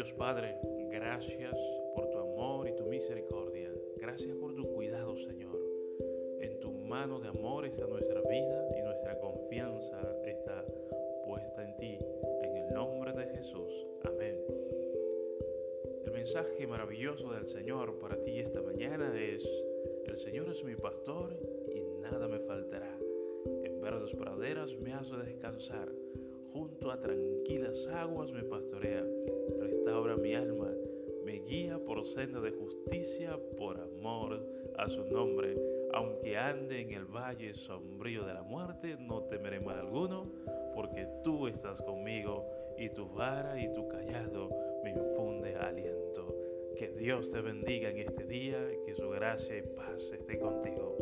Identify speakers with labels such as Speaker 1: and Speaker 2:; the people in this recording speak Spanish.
Speaker 1: Dios Padre, gracias por tu amor y tu misericordia. Gracias por tu cuidado, Señor. En tu mano de amor está nuestra vida y nuestra confianza está puesta en ti. En el nombre de Jesús. Amén. El mensaje maravilloso del Señor para ti esta mañana es, el Señor es mi pastor y nada me faltará. En verdes praderas me hace descansar junto a tranquilas aguas me pastorea, restaura mi alma, me guía por senda de justicia por amor a su nombre. Aunque ande en el valle sombrío de la muerte, no temeré mal alguno, porque tú estás conmigo y tu vara y tu callado me infunde aliento. Que Dios te bendiga en este día, que su gracia y paz esté contigo.